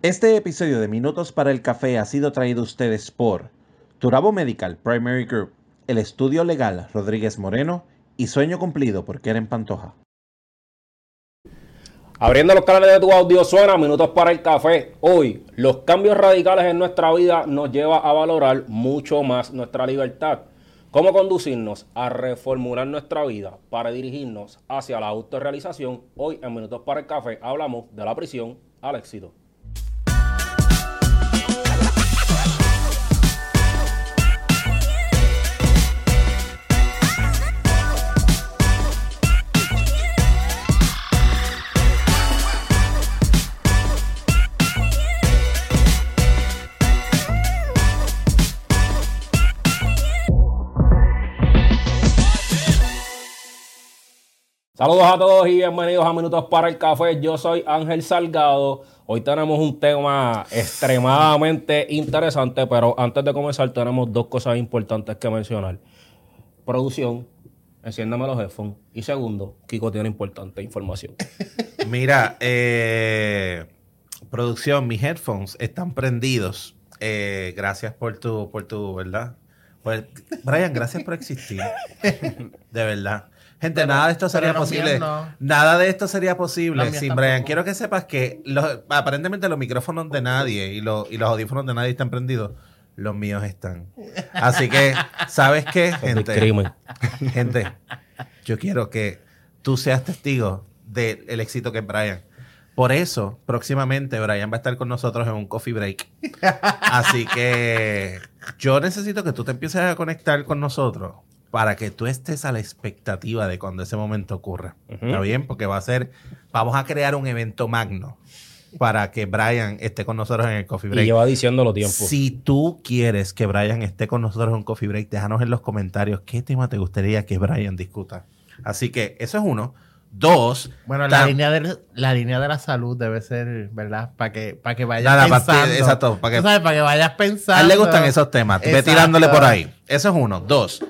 Este episodio de Minutos para el Café ha sido traído a ustedes por Turabo Medical Primary Group, el estudio legal Rodríguez Moreno y Sueño Cumplido por Keren Pantoja. Abriendo los canales de tu audio suena Minutos para el Café. Hoy, los cambios radicales en nuestra vida nos lleva a valorar mucho más nuestra libertad. Cómo conducirnos a reformular nuestra vida para dirigirnos hacia la autorrealización. Hoy en Minutos para el Café hablamos de la prisión al éxito. Saludos a todos y bienvenidos a Minutos para el Café. Yo soy Ángel Salgado. Hoy tenemos un tema extremadamente interesante, pero antes de comenzar tenemos dos cosas importantes que mencionar. Producción, enciéndame los headphones. Y segundo, Kiko tiene importante información. Mira, eh, producción, mis headphones están prendidos. Eh, gracias por tu, por tu, ¿verdad? Pues, Brian, gracias por existir. De verdad. Gente, nada de esto sería posible. Nada de esto sería posible sin Brian. Quiero que sepas que los, aparentemente los micrófonos de nadie y, los, y los audífonos de nadie están prendidos. Los míos están. Así que, ¿sabes qué, gente? Gente, yo quiero que tú seas testigo del éxito que es Brian. Por eso, próximamente, Brian va a estar con nosotros en un coffee break. Así que yo necesito que tú te empieces a conectar con nosotros para que tú estés a la expectativa de cuando ese momento ocurra. ¿Está bien? Porque va a ser, vamos a crear un evento magno para que Brian esté con nosotros en el Coffee Break. Y lleva diciendo los tiempos. Si tú quieres que Brian esté con nosotros en un Coffee Break, déjanos en los comentarios qué tema te gustaría que Brian discuta. Así que eso es uno. Dos. Bueno, la línea, de, la línea de la salud debe ser, ¿verdad? Para que, para que vayas pensando. exacto. Para que. Para que vayas pensando. A él le gustan esos temas. Ve tirándole por ahí. Eso es uno. Dos.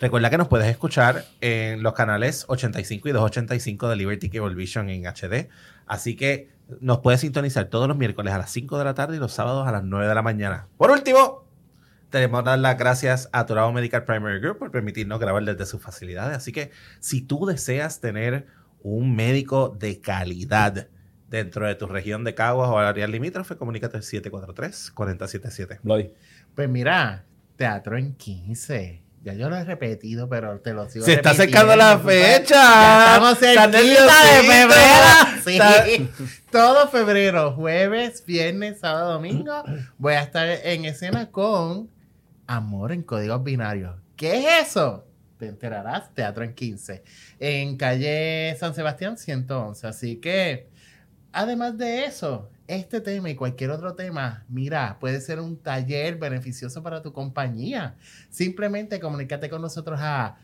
Recuerda que nos puedes escuchar en los canales 85 y 285 de Liberty Cable Vision en HD. Así que nos puedes sintonizar todos los miércoles a las 5 de la tarde y los sábados a las 9 de la mañana. Por último, tenemos que dar las gracias a Turabo Medical Primary Group por permitirnos grabar desde sus facilidades. Así que si tú deseas tener un médico de calidad dentro de tu región de Caguas o área limítrofe, comunícate al 743-477. Pues mira, teatro en 15 ya yo lo he repetido, pero te lo sigo Se está acercando la fecha. Ya estamos cerquita de febrero. Sí. Todo febrero, jueves, viernes, sábado, domingo, voy a estar en escena con Amor en Códigos Binarios. ¿Qué es eso? Te enterarás, Teatro en 15. En calle San Sebastián 111. Así que, además de eso, este tema y cualquier otro tema, mira, puede ser un taller beneficioso para tu compañía. Simplemente comunícate con nosotros a,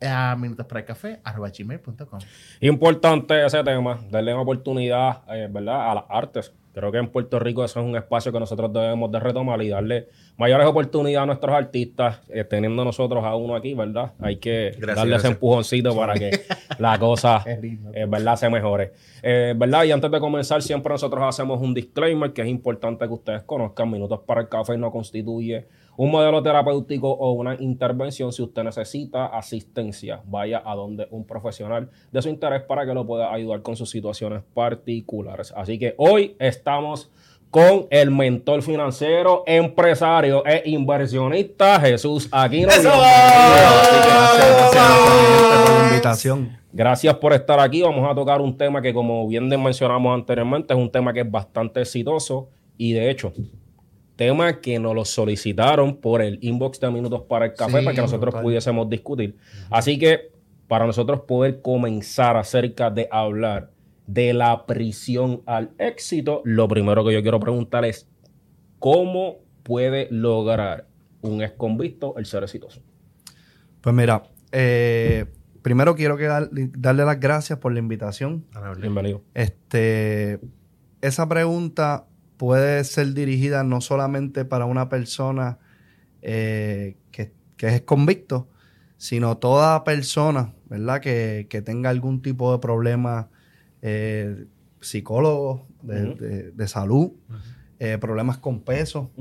a gmail.com Importante ese tema, darle una oportunidad, eh, ¿verdad? A las artes. Creo que en Puerto Rico eso es un espacio que nosotros debemos de retomar y darle mayores oportunidades a nuestros artistas, eh, teniendo nosotros a uno aquí, ¿verdad? Hay que darle ese empujoncito para que la cosa, eh, ¿verdad?, se mejore. Eh, ¿Verdad? Y antes de comenzar, siempre nosotros hacemos un disclaimer que es importante que ustedes conozcan. Minutos para el café no constituye un modelo terapéutico o una intervención. Si usted necesita asistencia, vaya a donde un profesional de su interés para que lo pueda ayudar con sus situaciones particulares. Así que hoy estamos con el mentor financiero, empresario e inversionista Jesús Aquino. ¡Eso! Gracias, por la invitación. Gracias por estar aquí. Vamos a tocar un tema que, como bien mencionamos anteriormente, es un tema que es bastante exitoso y, de hecho, tema que nos lo solicitaron por el inbox de Minutos para el Café para que nosotros pudiésemos discutir. Así que, para nosotros poder comenzar acerca de hablar de la prisión al éxito, lo primero que yo quiero preguntar es, ¿cómo puede lograr un ex convicto el ser exitoso? Pues mira, eh, primero quiero que darle las gracias por la invitación. Bienvenido. Este, esa pregunta puede ser dirigida no solamente para una persona eh, que, es convicto, sino toda persona, ¿verdad? Que, que tenga algún tipo de problema eh, psicólogos de, salud, eh, problemas con peso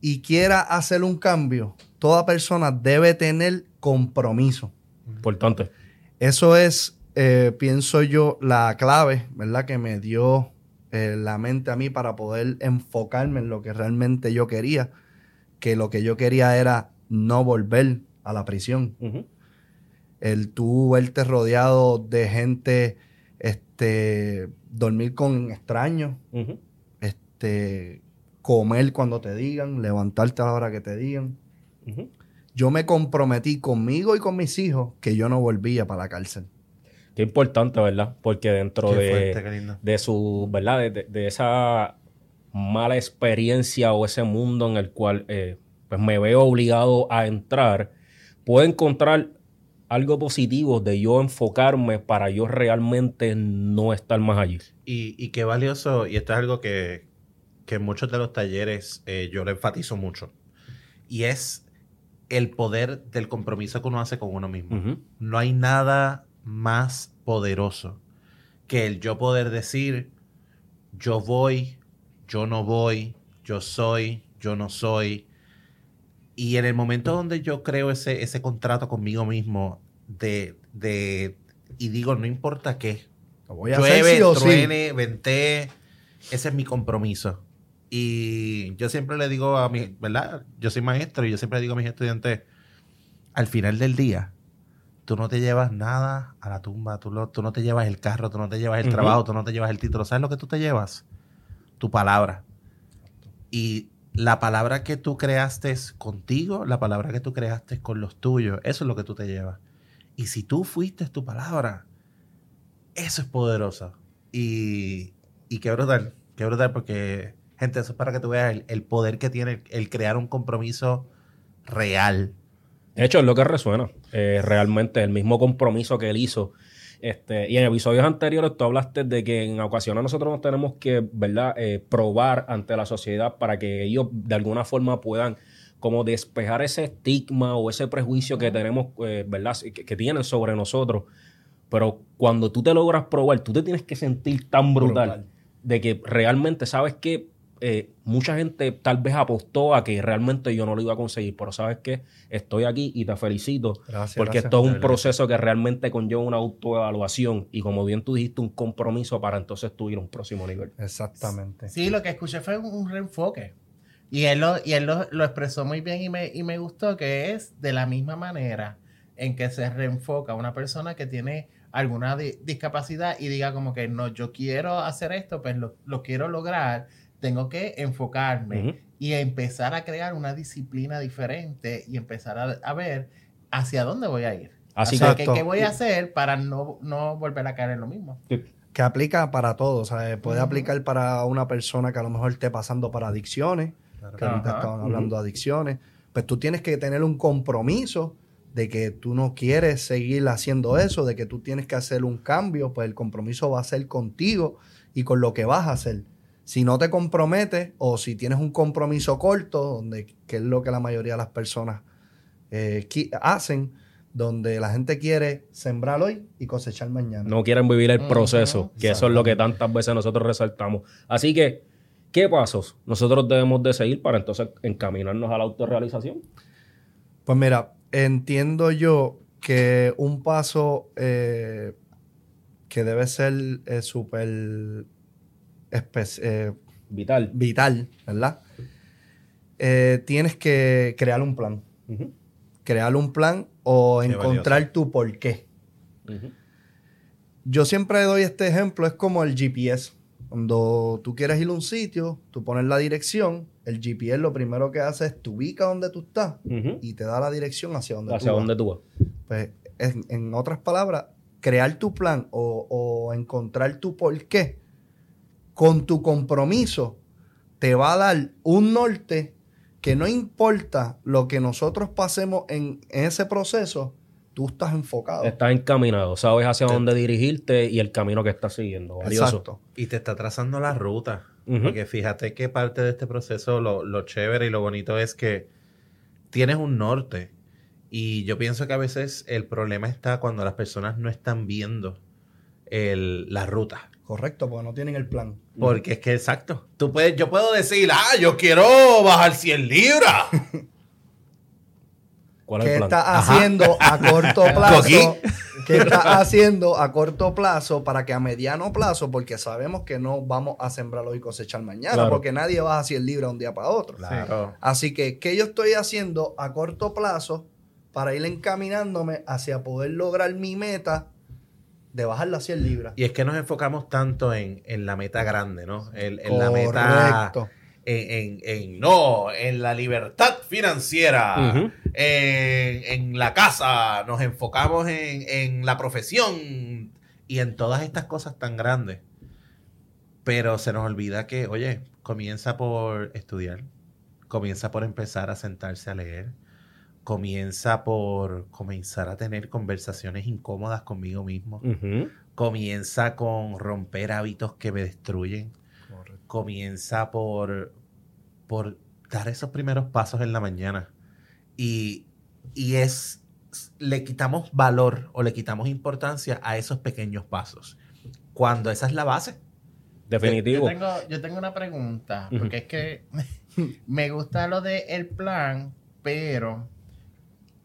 y quiera hacer un cambio, toda persona debe tener compromiso. Importante. Eso es, eh, pienso yo, la clave, ¿verdad? Que me dio eh, la mente a mí para poder enfocarme en lo que realmente yo quería. Que lo que yo quería era no volver a la prisión. El tú verte rodeado de gente, este, dormir con extraños, este, comer cuando te digan, levantarte a la hora que te digan. Yo me comprometí conmigo y con mis hijos que yo no volvía para la cárcel. Qué importante, ¿verdad? Porque dentro Qué de, fuerte, de su, ¿verdad? De, de- de esa mala experiencia o ese mundo en el cual eh, pues me veo obligado a entrar, puedo encontrar algo positivo de yo enfocarme para yo realmente no estar más allí. Y, y qué valioso, y esto es algo que, que en muchos de los talleres eh, yo lo enfatizo mucho, y es el poder del compromiso que uno hace con uno mismo. No hay nada más poderoso que el yo poder decir, yo voy, yo no voy, yo soy, yo no soy. Y en el momento donde yo creo ese, ese contrato conmigo mismo de, de, y digo, no importa qué, Lo voy a llueve, sí. truene, vente, ese es mi compromiso. Y yo siempre le digo a mi, ¿verdad? Yo soy maestro y yo siempre le digo a mis estudiantes, al final del día, tú no te llevas nada a la tumba, tú, lo- tú no te llevas el carro, tú no te llevas el trabajo, tú no te llevas el título. ¿Sabes lo que tú te llevas? Tu palabra. Y la palabra que tú creaste contigo, la palabra que tú creaste con los tuyos, eso es lo que tú te llevas. Y si tú fuiste tu palabra, eso es poderoso. Y, y qué brutal, qué brutal, porque, gente, eso es para que tú veas el, el poder que tiene el, el crear un compromiso real. De hecho, es lo que resuena. Eh, realmente el mismo compromiso que él hizo. Este, y en episodios anteriores tú hablaste de que en ocasiones nosotros nos tenemos que, ¿verdad?, Eh, probar ante la sociedad para que ellos de alguna forma puedan como despejar ese estigma o ese prejuicio que tenemos, eh, ¿verdad?, que, que tienen sobre nosotros. Pero cuando tú te logras probar, tú te tienes que sentir tan brutal, Brutal. de que realmente sabes que eh, mucha gente tal vez apostó a que realmente yo no lo iba a conseguir, pero sabes que estoy aquí y te felicito Gracias, porque gracias. esto es un proceso que realmente conlleva una autoevaluación y como bien tú dijiste, un compromiso para entonces tú ir a un próximo nivel. Exactamente. Sí, lo que escuché fue un, un reenfoque. Y él, lo, y él lo, lo expresó muy bien y me, y me gustó que es de la misma manera en que se reenfoca una persona que tiene alguna di- discapacidad y diga como que no, yo quiero hacer esto, pues lo, lo quiero lograr, tengo que enfocarme y empezar a crear una disciplina diferente y empezar a, a ver hacia dónde voy a ir. Así O sea, que ¿qué, qué voy a hacer para no, no volver a caer en lo mismo? Que aplica para todo. ¿sabes? Puede aplicar para una persona que a lo mejor esté pasando para adicciones, que ahorita Ajá. estaban hablando de adicciones. Pues tú tienes que tener un compromiso de que tú no quieres seguir haciendo eso, de que tú tienes que hacer un cambio, pues el compromiso va a ser contigo y con lo que vas a hacer. Si no te comprometes o si tienes un compromiso corto, donde, que es lo que la mayoría de las personas eh, hacen, donde la gente quiere sembrar hoy y cosechar mañana. no quieren vivir el proceso, que eso es lo que tantas veces nosotros resaltamos. Así que, ¿qué pasos nosotros debemos de seguir para entonces encaminarnos a la autorrealización? Pues mira, entiendo yo que un paso eh, que debe ser eh, súper eh, Vital. vital, ¿verdad? Eh, tienes que crear un plan. Crear un plan o Qué encontrar tu por qué. Yo siempre doy este ejemplo, es como el GPS. Cuando tú quieres ir a un sitio, tú pones la dirección, el GPS lo primero que hace es te ubica donde tú estás y te da la dirección hacia donde ¿Hacia tú vas. dónde tú vas? Pues, en, en otras palabras, crear tu plan o, o encontrar tu por qué con tu compromiso te va a dar un norte que no importa lo que nosotros pasemos en, en ese proceso, tú estás enfocado. Estás encaminado, sabes hacia Te- dónde dirigirte y el camino que estás siguiendo. Valioso. Exacto. Y te está trazando la ruta. Porque fíjate que parte de este proceso, lo, lo chévere y lo bonito es que tienes un norte. Y yo pienso que a veces el problema está cuando las personas no están viendo el- la ruta. Correcto, porque no tienen el plan. Porque es que exacto. Tú puedes, yo puedo decir, ah, yo quiero bajar 100 libras. ¿Cuál es ¿Qué el plan? está haciendo a corto plazo? Coquí. ¿Qué está haciendo a corto plazo para que a mediano plazo, porque sabemos que no vamos a sembrar hoy y cosechar mañana, Claro. porque nadie va a 100 libras un día para otro. Claro. Así que, ¿qué yo estoy haciendo a corto plazo para ir encaminándome hacia poder lograr mi meta de bajar las 100 libras? Y es que nos enfocamos tanto en, en la meta grande, ¿no? En, en la meta. Correcto. En, en- en- no, en la libertad financiera, en, en la casa, nos enfocamos en, en la profesión y en todas estas cosas tan grandes. Pero se nos olvida que, oye, comienza por estudiar, comienza por empezar a sentarse a leer, comienza por comenzar a tener conversaciones incómodas conmigo mismo comienza con romper hábitos que me destruyen. Comienza por, por dar esos primeros pasos en la mañana. Y, y es, le quitamos valor o le quitamos importancia a esos pequeños pasos. Cuando esa es la base. Definitivo. Yo tengo, yo tengo una pregunta, porque es que me gusta lo del el plan, pero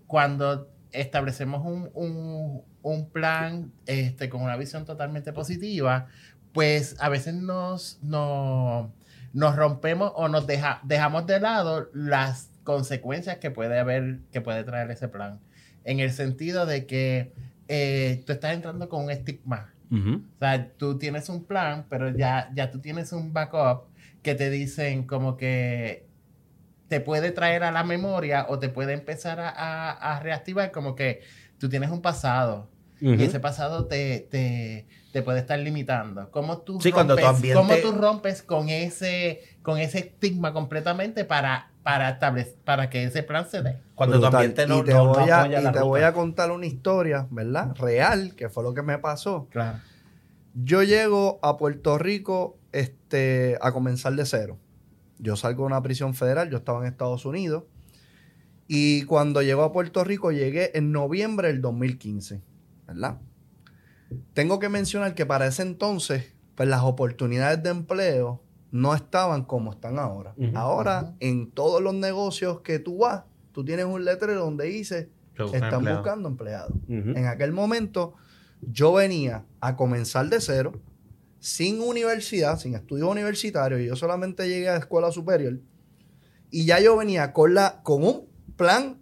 cuando establecemos un, un- un plan este, con una visión totalmente positiva, pues a veces nos, nos, nos rompemos o nos deja, dejamos de lado las consecuencias que puede haber, que puede traer ese plan. En el sentido de que eh, tú estás entrando con un estigma. Ujú. O sea, tú tienes un plan, pero ya, ya tú tienes un backup que te dicen como que te puede traer a la memoria o te puede empezar a, a- a reactivar como que tú tienes un pasado y ese pasado te, te, te puede estar limitando. ¿Cómo tú, Sí, cuando tu rompes, ambiente- cómo tú rompes con ese, con ese estigma completamente para, para, establecer, para que ese plan se dé? Cuando tu Brutal. ambiente no, y te, no- no voy, a, apoya y la te ruta. voy a contar una historia, ¿verdad? Real, que fue lo que me pasó. Claro. Yo llego a Puerto Rico este, a comenzar de cero. Yo salgo de una prisión federal, yo estaba en Estados Unidos. Y cuando llego a Puerto Rico, llegué en noviembre del 2015, ¿verdad? Tengo que mencionar que para ese entonces, pues las oportunidades de empleo no estaban como están ahora. Ahora, en todos los negocios que tú vas, tú tienes un letrero donde dice, están buscando empleados. En aquel momento, yo venía a comenzar de cero, sin universidad, sin estudios universitarios, y yo solamente llegué a escuela superior. Y ya yo venía con, la, con un plan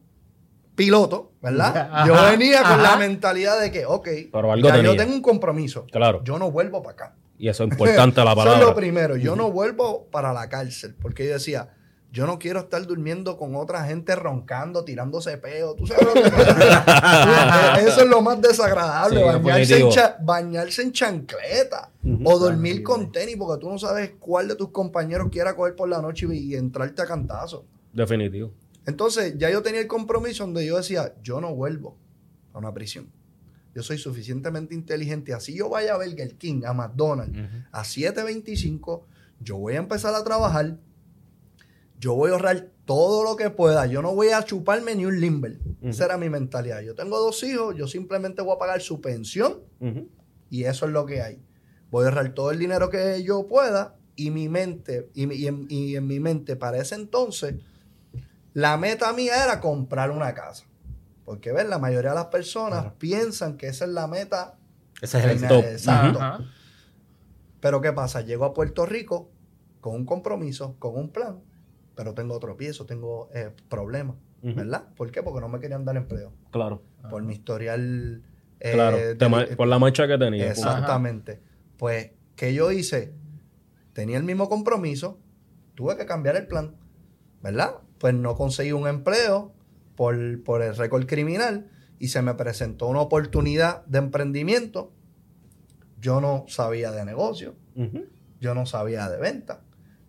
piloto, ¿verdad? Ajá, yo venía con la mentalidad de que, ok, Pero algo ya yo tengo un compromiso. Claro. Yo no vuelvo para acá. Y eso es importante la Eso es palabra. lo primero. Yo no vuelvo para la cárcel. Porque yo decía, yo no quiero estar durmiendo con otra gente roncando, tirándose peo. ¿Tú sabes lo que pasa? Eso es lo más desagradable. Sí, bañarse, en bañarse en chancleta. O dormir con tenis porque tú no sabes cuál de tus compañeros quiera coger por la noche y, y entrarte a cantazo. Definitivo. Entonces ya yo tenía el compromiso donde yo decía, yo no vuelvo a una prisión. Yo soy suficientemente inteligente. Así yo vaya a Burger King, a McDonald's, Ujú. a 7.25, yo voy a empezar a trabajar. Yo voy a ahorrar todo lo que pueda. Yo no voy a chuparme ni un limber. Esa era mi mentalidad. Yo tengo dos hijos, yo simplemente voy a pagar su pensión y eso es lo que hay. Voy a ahorrar todo el dinero que yo pueda y mi mente, y, en, y en mi mente para ese entonces, la meta mía era comprar una casa. Porque, ¿ves? La mayoría de las personas piensan que esa es la meta. Ese es el top. Exacto. Ajá. Pero ¿qué pasa? Llego a Puerto Rico con un compromiso, con un plan, pero tengo tropiezo, tengo eh, problemas. ¿verdad? ¿Por qué? Porque no me querían dar empleo. Claro. Por mi historial. eh, Claro. de- por la mancha que tenía. Exactamente. Pues, ¿qué yo hice? Tenía el mismo compromiso, tuve que cambiar el plan, ¿verdad? Pues no conseguí un empleo por, por el récord criminal y se me presentó una oportunidad de emprendimiento. Yo no sabía de negocio, yo no sabía de venta,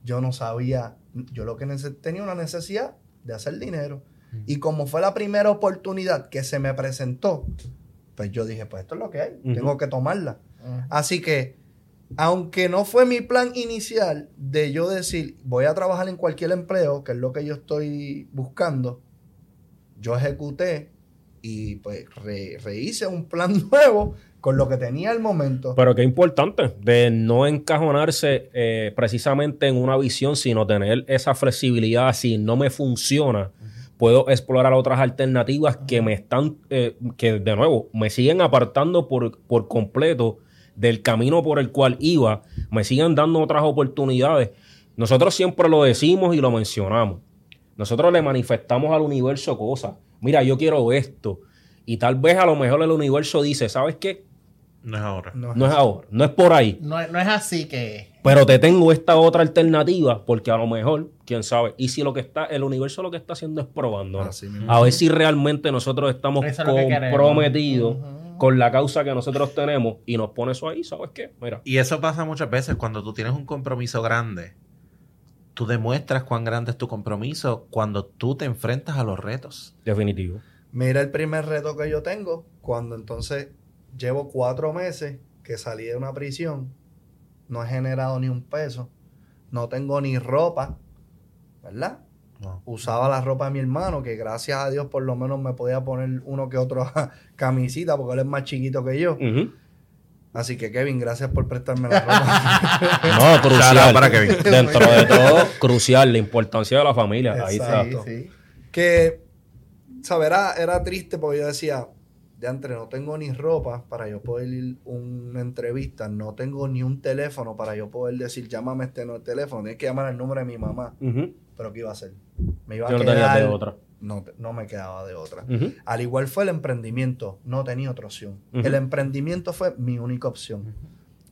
yo no sabía, yo lo que tenía una necesidad de hacer dinero. Y como fue la primera oportunidad que se me presentó, pues yo dije, pues esto es lo que hay, tengo que tomarla. Ujú. Así que, aunque no fue mi plan inicial de yo decir, voy a trabajar en cualquier empleo, que es lo que yo estoy buscando, yo ejecuté y pues re- rehice un plan nuevo con lo que tenía al momento. Pero qué importante de no encajonarse eh, precisamente en una visión, sino tener esa flexibilidad. Si no me funciona, puedo explorar otras alternativas que me están, eh, que de nuevo, me siguen apartando por, por completo del camino por el cual iba, me siguen dando otras oportunidades. Nosotros siempre lo decimos y lo mencionamos. Nosotros le manifestamos al universo cosas. Mira, yo quiero esto. Y tal vez a lo mejor el universo dice, ¿sabes qué? No es ahora. No, No es ahora, no es por ahí. No, es- no es así que. Pero te tengo esta otra alternativa porque a lo mejor, quién sabe, y si lo que está, el universo lo que está haciendo es probando. A ver si realmente nosotros estamos es comprometidos con la causa que nosotros tenemos y nos pone eso ahí, ¿sabes qué? Mira. Y eso pasa muchas veces cuando tú tienes un compromiso grande. Tú demuestras cuán grande es tu compromiso cuando tú te enfrentas a los retos. Definitivo. Mira el primer reto que yo tengo, cuando entonces llevo cuatro meses que salí de una prisión, no he generado ni un peso, no tengo ni ropa, ¿verdad? Usaba la ropa de mi hermano, que gracias a Dios por lo menos me podía poner uno que otro camisita, porque él es más chiquito que yo. Así que Kevin, gracias por prestarme la ropa. No, crucial. para Kevin. Dentro de todo, crucial, la importancia de la familia. Ahí está. Exacto. Sí, sí. que, ¿sabes? Era, era triste porque yo decía, de entre no tengo ni ropa para yo poder ir a una entrevista, no tengo ni un teléfono para yo poder decir, llámame este no, teléfono, tienes que llamar el número de mi mamá. Pero ¿qué iba a hacer? Me iba Yo a quedar... de otra. No, no me quedaba de otra. Al igual fue el emprendimiento, no tenía otra opción. El emprendimiento fue mi única opción.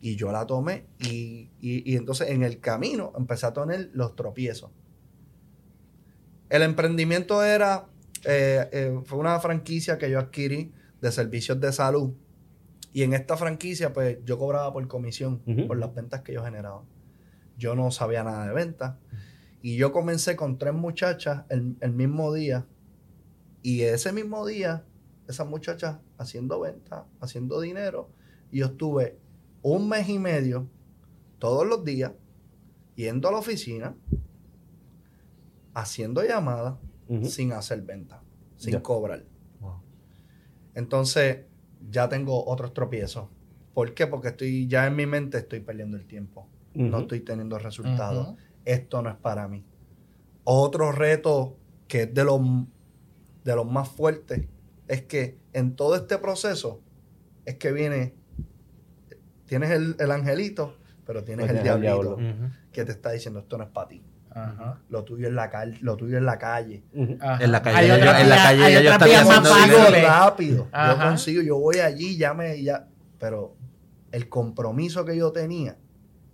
Y yo la tomé y, y- y entonces en el camino empecé a tener los tropiezos. El emprendimiento era, eh, eh, fue una franquicia que yo adquirí de servicios de salud. Y en esta franquicia, pues yo cobraba por comisión, por las ventas que yo generaba. Yo no sabía nada de ventas. Y yo comencé con tres muchachas el, el mismo día. Y ese mismo día, esas muchachas haciendo ventas, haciendo dinero. Y yo estuve un mes y medio, todos los días, yendo a la oficina, haciendo llamadas, sin hacer ventas, sin Ya. cobrar. Entonces, ya tengo otros tropiezos. ¿Por qué? Porque estoy ya en mi mente estoy perdiendo el tiempo. No estoy teniendo resultados. Esto no es para mí. Otro reto que es de los, de los más fuertes es que en todo este proceso es que viene, tienes el, el angelito, pero tienes el tienes el diablito diablo. Que te está diciendo esto no es para ti. Ajá. Lo tuyo es la calle, lo tuyo es la calle. Ajá. En la calle en la calle haciendo consigo fáciles. rápido. Yo consigo, yo voy allí, ya me, ya, pero el compromiso que yo tenía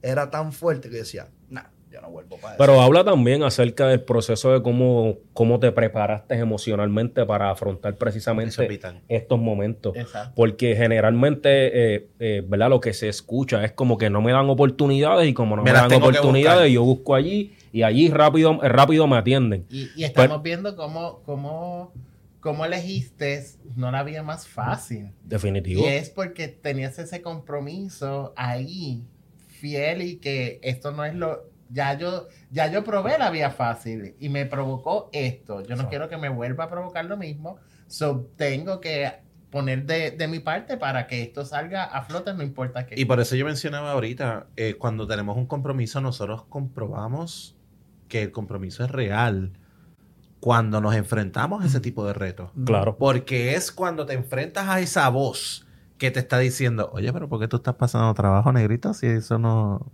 era tan fuerte que yo decía, nah, yo no vuelvo para eso. Pero habla también acerca del proceso de cómo, cómo te preparaste emocionalmente para afrontar es precisamente estos momentos. Exacto. Porque generalmente, eh, eh, ¿verdad? Lo que se escucha es como que no me dan oportunidades y como no Me dan oportunidades, yo busco allí y allí rápido, eh, rápido me atienden. Y, y estamos viendo cómo, cómo, cómo elegiste no la vía más fácil. Definitivo. Y es porque tenías ese compromiso ahí, fiel y que esto no es lo... Ya yo, ya yo probé la vía fácil y me provocó esto. Yo no quiero que me vuelva a provocar lo mismo. So, tengo que poner de, de mi parte para que esto salga a flote, no importa qué. Y por eso yo mencionaba ahorita, eh, cuando tenemos un compromiso, nosotros comprobamos que el compromiso es real cuando nos enfrentamos a ese tipo de retos. Claro. Porque es cuando te enfrentas a esa voz que te está diciendo, oye, pero ¿por qué tú estás pasando trabajo, negrito? Si eso no...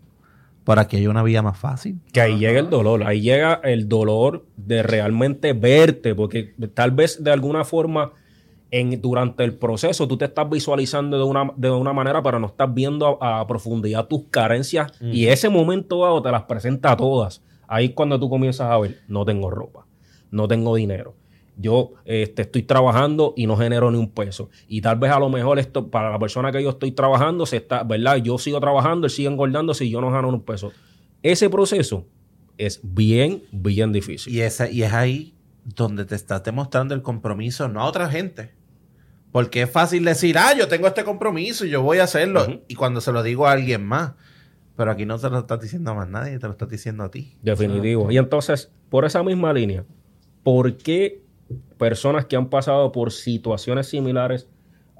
Por aquí hay una vía más fácil. Que ahí llega el dolor, ahí llega el dolor de realmente verte, porque tal vez de alguna forma en, durante el proceso tú te estás visualizando de una, de una manera, pero no estás viendo a, a profundidad tus carencias y ese momento dado te las presenta a todas. Ahí es cuando tú comienzas a ver, no tengo ropa, no tengo dinero. Yo este, estoy trabajando y no genero ni un peso. Y tal vez a lo mejor esto, para la persona que yo estoy trabajando, se está, ¿verdad? Yo sigo trabajando, él sigue engordando si yo no gano ni un peso. Ese proceso es bien, bien difícil. Y, esa, y es ahí donde te estás demostrando el compromiso, no a otra gente. Porque es fácil decir, ah, yo tengo este compromiso y yo voy a hacerlo. Y cuando se lo digo a alguien más. Pero aquí no se lo estás diciendo a más nadie, te lo estás diciendo a ti. Definitivo. Y entonces, por esa misma línea, ¿por qué personas que han pasado por situaciones similares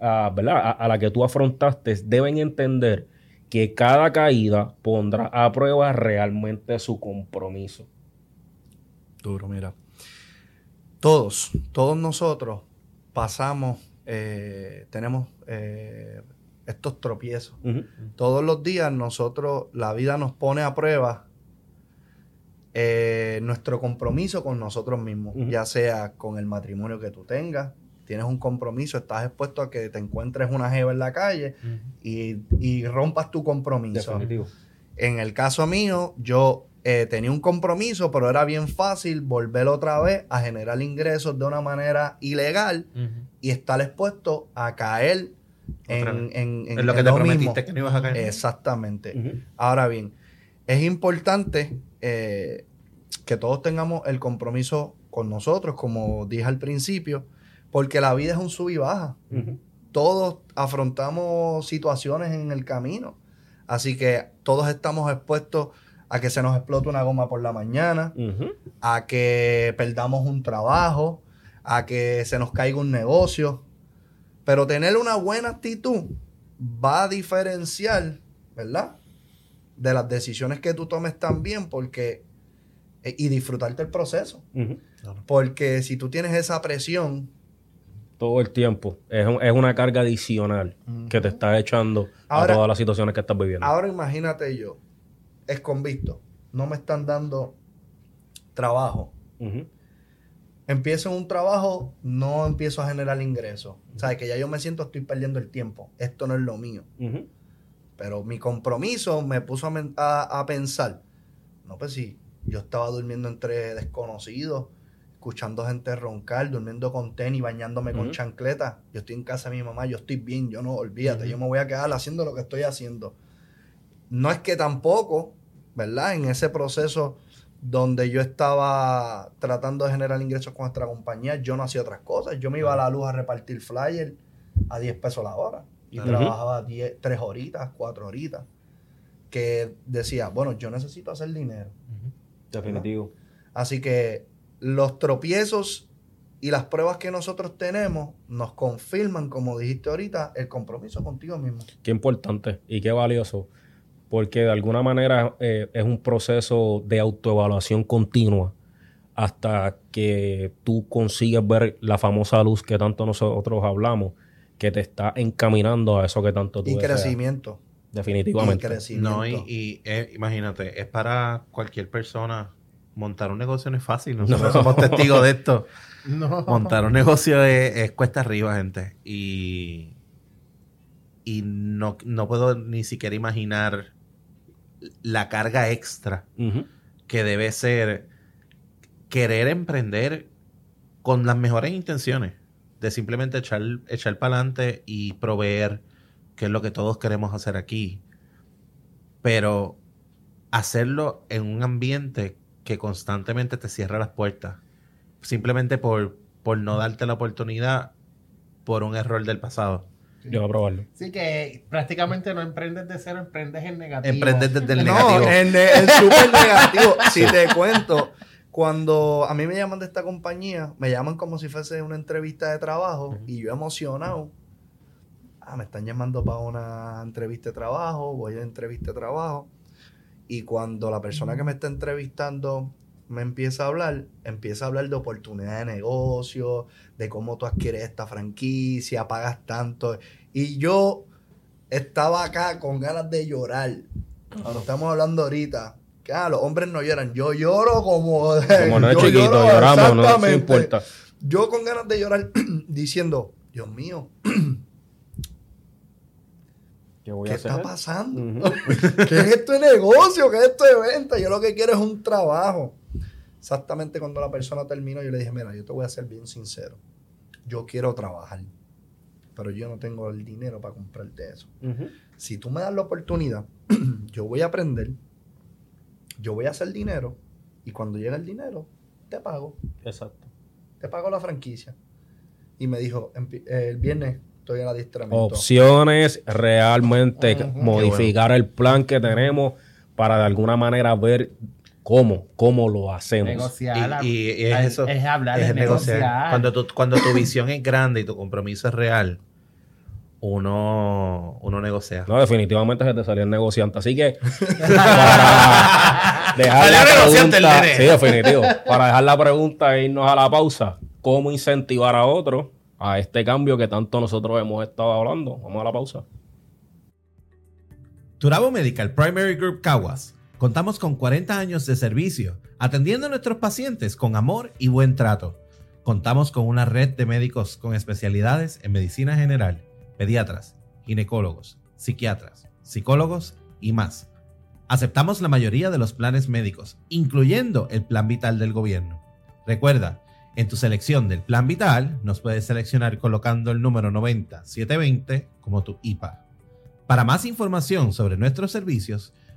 a, ¿verdad? A, a la que tú afrontaste deben entender que cada caída pondrá a prueba realmente su compromiso. Duro, mira. Todos, todos nosotros pasamos, eh, tenemos eh, estos tropiezos. Todos los días nosotros, la vida nos pone a prueba eh, nuestro compromiso con nosotros mismos, ya sea con el matrimonio que tú tengas, tienes un compromiso, estás expuesto a que te encuentres una jeva en la calle y, y rompas tu compromiso. Definitivo. En el caso mío, yo eh, tenía un compromiso, pero era bien fácil volver otra vez a generar ingresos de una manera ilegal y estar expuesto a caer en, lo que en te mismo. prometiste que no ibas a caer. Exactamente. Ahora bien, es importante eh, que todos tengamos el compromiso con nosotros, como dije al principio, porque la vida es un sub y baja. Todos afrontamos situaciones en el camino. Así que todos estamos expuestos a que se nos explote una goma por la mañana, a que perdamos un trabajo, a que se nos caiga un negocio. Pero tener una buena actitud va a diferenciar, ¿verdad? De las decisiones que tú tomes también, porque. eh, Y disfrutarte el proceso. Porque si tú tienes esa presión, Todo el tiempo. Es, un- es una carga adicional que te está echando Ahora- a todas las situaciones que estás viviendo. ahora imagínate yo, es convicto, no me están dando trabajo. Ujú. Empiezo un trabajo, no empiezo a generar ingresos. O sea, que ya yo me siento, estoy perdiendo el tiempo. Esto no es lo mío. Pero mi compromiso me puso a, men- a- a pensar, no, pues si yo estaba durmiendo entre desconocidos, escuchando gente roncar, durmiendo con tenis, bañándome con Ujú. chancletas. Yo estoy en casa de mi mamá, yo estoy bien, yo no, olvídate, yo me voy a quedar haciendo lo que estoy haciendo. No es que tampoco, ¿verdad? En ese proceso donde yo estaba tratando de generar ingresos con nuestra compañía, yo no hacía otras cosas. Yo me iba a la luz a repartir flyers a 10 pesos la hora. Y trabajaba 10, 3 horitas, 4 horitas. Que decía, bueno, yo necesito hacer dinero. Definitivo. Así que los tropiezos y las pruebas que nosotros tenemos nos confirman, como dijiste ahorita, el compromiso contigo mismo. Qué importante y qué valioso. Porque de alguna manera eh, es un proceso de autoevaluación continua hasta que tú consigues ver la famosa luz que tanto nosotros hablamos, que te está encaminando a eso que tanto tú Y deseas. crecimiento. Y Definitivamente. crecimiento. No, y, y, eh, imagínate, es para cualquier persona montar un negocio no es fácil. Nosotros somos testigos de esto. No. Montar un negocio es, es cuesta arriba, gente. Y, y no, no puedo ni siquiera imaginar la carga extra que debe ser querer emprender con las mejores intenciones. De simplemente echar, echar para adelante y proveer, que es lo que todos queremos hacer aquí. Pero hacerlo en un ambiente que constantemente te cierra las puertas. Simplemente por, por no darte la oportunidad por un error del pasado. Yo voy a probarlo. Así que prácticamente no emprendes de cero, emprendes en negativo. Emprendes desde el No, negativo. en el súper negativo. Si te cuento, cuando a mí me llaman de esta compañía, me llaman como si fuese una entrevista de trabajo y yo emocionado. Ah, me están llamando para una entrevista de trabajo, voy a entrevista de trabajo. Y cuando la persona que me está entrevistando me empieza a hablar, empieza a hablar de oportunidad de negocio, de cómo tú adquieres esta franquicia, pagas tanto. Y yo estaba acá con ganas de llorar. Cuando estamos hablando ahorita, que ah, los hombres no lloran. Yo lloro como. Como no es yo chiquito, lloro lloramos, no exactamente. importa. Yo con ganas de llorar diciendo, Dios mío, ¿Qué voy ¿qué a hacer? está pasando? ¿Qué es esto de negocio? ¿Qué es esto de venta? Yo lo que quiero es un trabajo. Exactamente cuando la persona terminó, yo le dije, mira, yo te voy a ser bien sincero. Yo quiero trabajar, pero yo no tengo el dinero para comprarte eso. Si tú me das la oportunidad, yo voy a aprender, yo voy a hacer dinero, y cuando llegue el dinero, te pago. Exacto. Te pago la franquicia. Y me dijo, "Empi- eh, el viernes estoy en adiestramiento. Opciones, realmente modificar el plan que tenemos para de alguna manera ver cómo, cómo lo hacemos. Negociar. Y- y- y es eso, Es hablar, es es negociar. negociar. Cuando tu, cuando tu visión es grande y tu compromiso es real, uno, uno negocia. No, definitivamente se te salió el negociante. Así que, para dejar la Salió negociante el pregunta, sí, definitivo. Para dejar la pregunta e irnos a la pausa, ¿cómo incentivar a otros a este cambio que tanto nosotros hemos estado hablando? Vamos a la pausa. Turabo Medical Primary Group Caguas. Contamos con 40 años de servicio, atendiendo a nuestros pacientes con amor y buen trato. Contamos con una red de médicos con especialidades en medicina general, pediatras, ginecólogos, psiquiatras, psicólogos y más. Aceptamos la mayoría de los planes médicos, incluyendo el plan vital del gobierno. Recuerda, en tu selección del plan vital nos puedes seleccionar colocando el número 90720 como tu IPA. Para más información sobre nuestros servicios,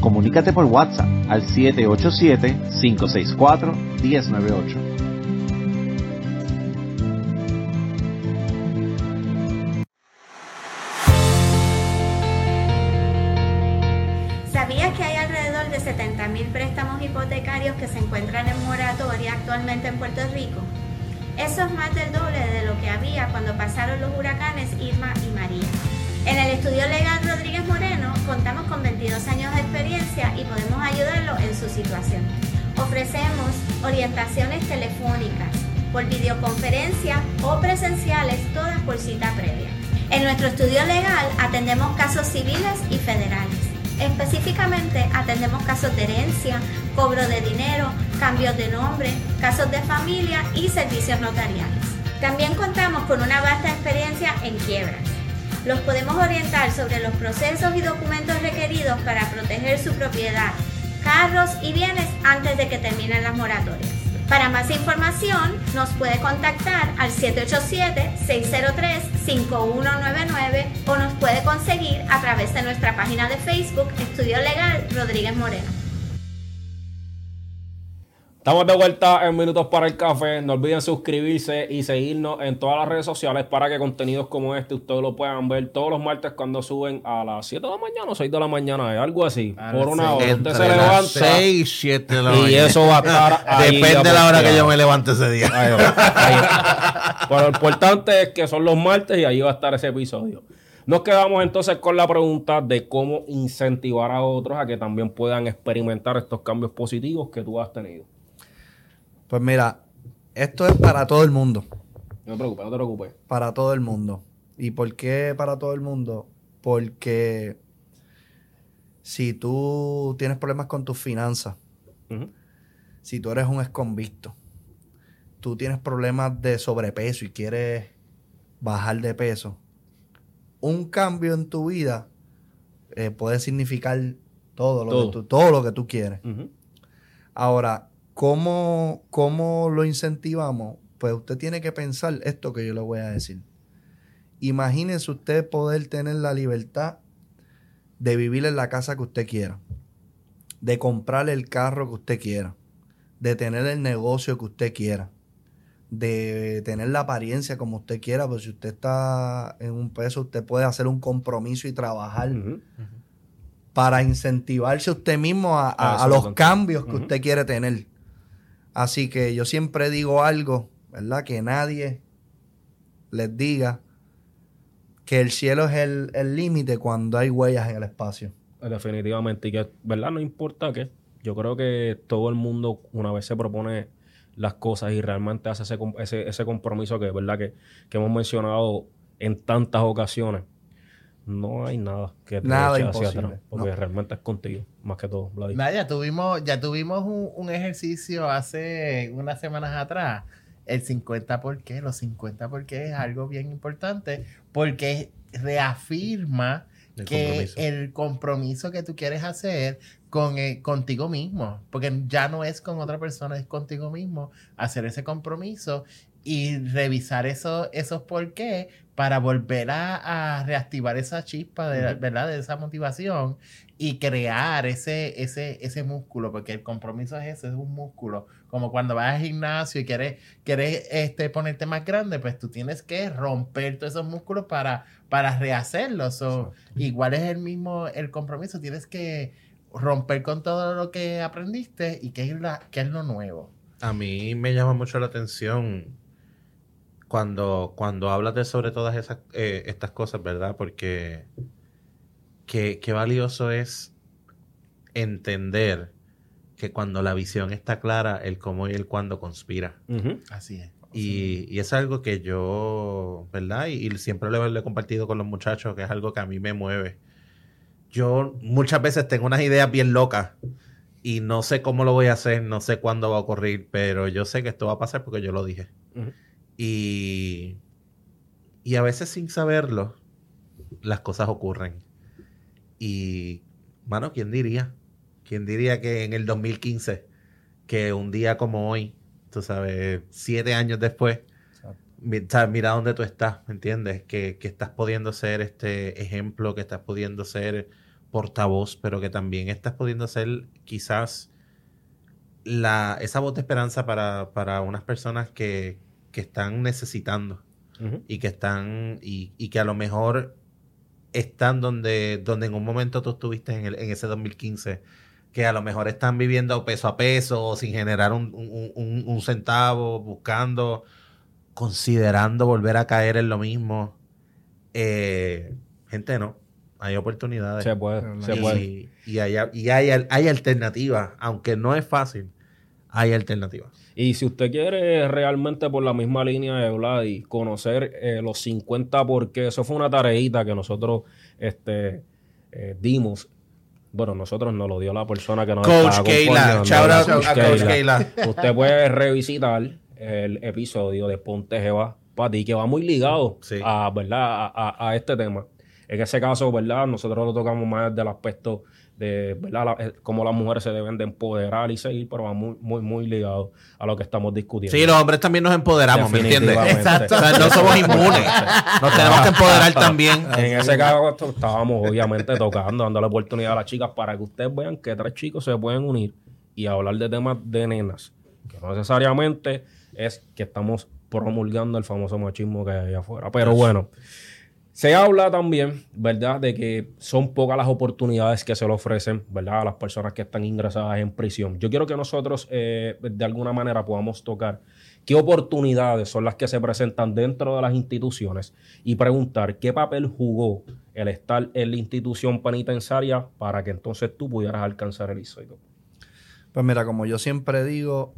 Comunícate por WhatsApp al 787-564-1098. Orientaciones telefónicas, por videoconferencia o presenciales, todas por cita previa. En nuestro estudio legal atendemos casos civiles y federales. Específicamente atendemos casos de herencia, cobro de dinero, cambios de nombre, casos de familia y servicios notariales. También contamos con una vasta experiencia en quiebras. Los podemos orientar sobre los procesos y documentos requeridos para proteger su propiedad, carros y bienes antes de que terminen las moratorias. Para más información nos puede contactar al 787-603-5199 o nos puede conseguir a través de nuestra página de Facebook Estudio Legal Rodríguez Moreno. Estamos de vuelta en Minutos para el Café. No olviden suscribirse y seguirnos en todas las redes sociales para que contenidos como este ustedes lo puedan ver todos los martes cuando suben a las 7 de la mañana o 6 de la mañana, algo así. A por una hora. Usted Entre se levanta 6 y 7 de la y mañana. eso va a estar ahí Depende de la hora que yo me levante ese día. Ahí va, ahí va. Pero lo importante es que son los martes y ahí va a estar ese episodio. Nos quedamos entonces con la pregunta de cómo incentivar a otros a que también puedan experimentar estos cambios positivos que tú has tenido. Pues mira, esto es para todo el mundo. No te preocupes, no te preocupes. Para todo el mundo. ¿Y por qué para todo el mundo? Porque si tú tienes problemas con tus finanzas, si tú eres un exconvicto, tú tienes problemas de sobrepeso y quieres bajar de peso, un cambio en tu vida eh, puede significar todo lo, Todo. Que tú, todo lo que tú quieres. Ahora, ¿cómo, ¿cómo lo incentivamos? Pues usted tiene que pensar esto que yo le voy a decir. Imagínese usted poder tener la libertad de vivir en la casa que usted quiera, de comprar el carro que usted quiera, de tener el negocio que usted quiera, de tener la apariencia como usted quiera, pues si usted está en un peso, usted puede hacer un compromiso y trabajar para incentivarse usted mismo a, a- Ah, a los cambios que usted quiere tener. Así que yo siempre digo algo, ¿verdad? Que nadie les diga que el cielo es el límite cuando hay huellas en el espacio. Definitivamente. Y que, ¿verdad? No importa qué. Yo creo que todo el mundo, una vez se propone las cosas y realmente hace ese, ese, ese compromiso que, ¿verdad? Que, que hemos mencionado en tantas ocasiones. No hay nada que te Nada eche hacia imposible, atrás. Porque no. realmente es contigo, más que todo. Nada, ya tuvimos, ya tuvimos un, un ejercicio hace unas semanas atrás. El 50 por qué, los 50 por qué es algo bien importante porque reafirma El que compromiso. el compromiso que tú quieres hacer con eh, contigo mismo, porque ya no es con otra persona, es contigo mismo, hacer ese compromiso y revisar eso, esos por qué para volver a, a reactivar esa chispa de, ¿verdad? de esa motivación y crear ese, ese, ese músculo, porque el compromiso es eso, es un músculo. Como cuando vas al gimnasio y quieres, quieres este, ponerte más grande, pues tú tienes que romper todos esos músculos para, para rehacerlos. So, igual es el mismo el compromiso, tienes que romper con todo lo que aprendiste y que es, la, que es lo nuevo. A mí me llama mucho la atención cuando, cuando hablas de sobre todas esas, eh, estas cosas, ¿verdad? Porque qué, qué valioso es entender que cuando la visión está clara, el cómo y el cuándo conspira. Así es. Y, y es algo que yo, ¿verdad? Y, y siempre lo, lo he compartido con los muchachos, que es algo que a mí me mueve. Yo muchas veces tengo unas ideas bien locas y no sé cómo lo voy a hacer, no sé cuándo va a ocurrir, pero yo sé que esto va a pasar porque yo lo dije. Ujú. Y, y a veces sin saberlo, las cosas ocurren. Y, mano, ¿quién diría? ¿Quién diría que en el 2015, que un día como hoy, tú sabes, siete años después, mi- sabes, mira dónde tú estás, ¿me entiendes? Que, que estás pudiendo ser este ejemplo, que estás pudiendo ser portavoz, pero que también estás pudiendo ser quizás la, esa voz de esperanza para, para unas personas que, que están necesitando y que están y, y que a lo mejor están donde, donde en un momento tú estuviste en, el- en ese 2015 que a lo mejor están viviendo peso a peso o sin generar un, un- un- un centavo, buscando, considerando volver a caer en lo mismo. Eh, gente, no. Hay oportunidades. Se puede, se y, puede. y hay, y hay, hay alternativas. Aunque no es fácil, hay alternativas. Y si usted quiere realmente por la misma línea de Vladi conocer eh, los 50 porque eso fue una tareita que nosotros este, eh, dimos. Bueno, nosotros nos lo dio la persona que nos Coach Keila. Shout out a Coach Keila. Usted puede revisitar el episodio de Ponte Jeva para ti, que va muy ligado Sí. a, ¿verdad? A, a- a este tema. En ese caso, ¿verdad? Nosotros lo tocamos más del aspecto de, ¿verdad? La- eh, cómo las mujeres se deben de empoderar y seguir, pero va muy, muy, muy ligado a lo que estamos discutiendo. Sí, los hombres también nos empoderamos, ¿me entiendes? Exacto. O sea, no somos inmunes. Nos tenemos que empoderar también. En ese caso estábamos obviamente tocando, dándole oportunidad a las chicas para que ustedes vean que tres chicos se pueden unir y hablar de temas de nenas, que no necesariamente es que estamos promulgando el famoso machismo que hay allá afuera. Pero bueno, se habla también, ¿verdad?, de que son pocas las oportunidades que se le ofrecen, ¿verdad?, a las personas que están ingresadas en prisión. Yo quiero que nosotros, eh, de alguna manera, podamos tocar qué oportunidades son las que se presentan dentro de las instituciones y preguntar qué papel jugó el estar en la institución penitenciaria para que entonces tú pudieras alcanzar el éxito. Pues mira, como yo siempre digo,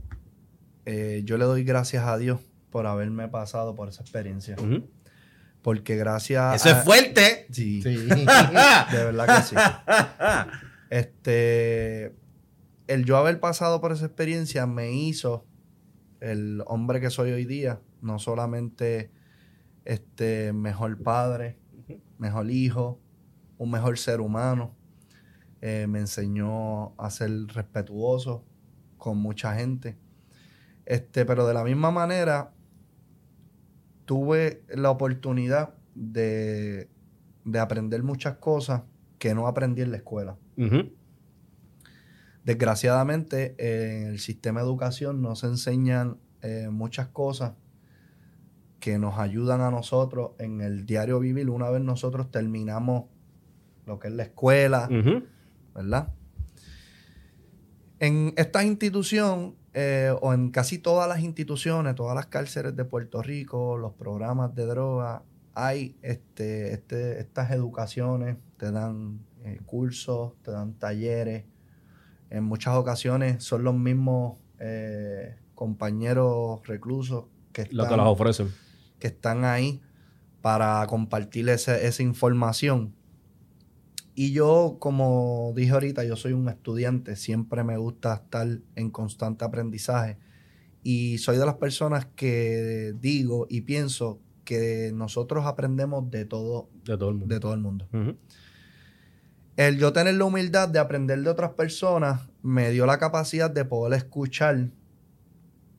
eh, yo le doy gracias a Dios por haberme pasado por esa experiencia. Ujú. Porque gracias Eso a... es fuerte. Sí, Sí. de verdad que sí. Este, el yo haber pasado por esa experiencia me hizo el hombre que soy hoy día, no solamente este mejor padre, mejor hijo, un mejor ser humano. Eh, me enseñó a ser respetuoso con mucha gente. Este, pero de la misma manera, tuve la oportunidad de, de aprender muchas cosas que no aprendí en la escuela. Desgraciadamente, eh, en el sistema de educación no se enseñan eh, muchas cosas que nos ayudan a nosotros en el diario vivir una vez nosotros terminamos lo que es la escuela. ¿verdad? En esta institución, eh, o en casi todas las instituciones, todas las cárceles de Puerto Rico, los programas de droga, hay este, este, estas educaciones, te dan eh, cursos, te dan talleres. En muchas ocasiones son los mismos eh, compañeros reclusos que Lo que están- las ofrecen. que están ahí para compartir ese- esa información. Y yo, como dije ahorita, yo soy un estudiante, siempre me gusta estar en constante aprendizaje. Y soy de las personas que digo y pienso que nosotros aprendemos de todo, De todo el mundo. de todo el mundo. El yo tener la humildad de aprender de otras personas me dio la capacidad de poder escuchar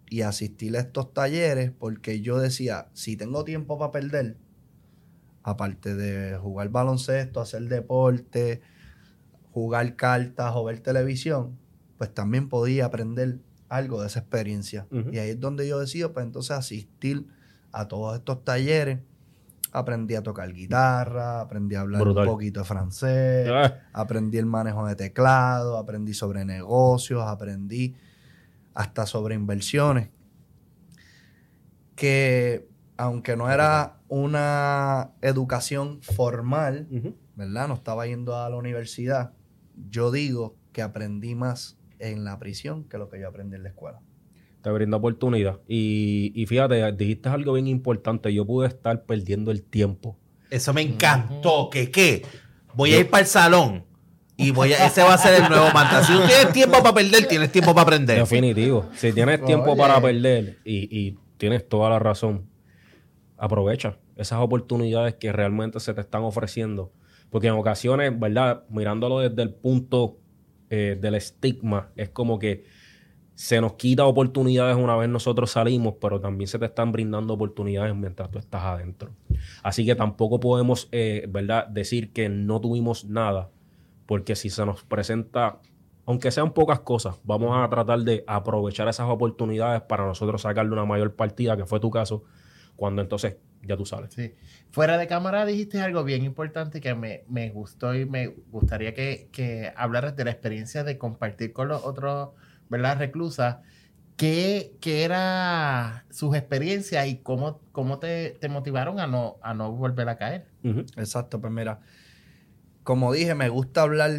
y asistir a estos talleres porque yo decía, si tengo tiempo para perder, aparte de jugar baloncesto, hacer deporte, jugar cartas o ver televisión, pues también podía aprender algo de esa experiencia. Y ahí es donde yo decido, pues entonces asistir a todos estos talleres. Aprendí a tocar guitarra, aprendí a hablar Brutal. un poquito de francés, Ah, aprendí el manejo de teclado, aprendí sobre negocios, aprendí hasta sobre inversiones. Que aunque no era una educación formal. ¿verdad? No estaba yendo a la universidad. Yo digo que aprendí más en la prisión que lo que yo aprendí en la escuela. Te brinda oportunidad. Y, y fíjate, dijiste algo bien importante. Yo pude estar perdiendo el tiempo. Eso me encantó. ¿Que qué? Voy a ir para el salón y voy a, ese va a ser el nuevo mantra. Si tú tienes tiempo para perder, tienes tiempo para aprender. Definitivo. Si tienes tiempo Oye. para perder y, y tienes toda la razón, aprovecha esas oportunidades que realmente se te están ofreciendo. Porque en ocasiones, ¿verdad? Mirándolo desde el punto eh, del estigma, es como que se nos quita oportunidades una vez nosotros salimos, pero también se te están brindando oportunidades mientras tú estás adentro. Así que tampoco podemos, eh, ¿verdad?, decir que no tuvimos nada, porque si se nos presenta, aunque sean pocas cosas, vamos a tratar de aprovechar esas oportunidades para nosotros sacarle una mayor partida, que fue tu caso, cuando entonces ya tú sales. Sí. Fuera de cámara dijiste algo bien importante que me, me gustó y me gustaría que, que hablaras de la experiencia de compartir con los otros, ¿verdad? Reclusas. ¿Qué, qué era sus experiencias y cómo, cómo te, te motivaron a no, a no volver a caer? Exacto, pues mira, como dije, me gusta hablar,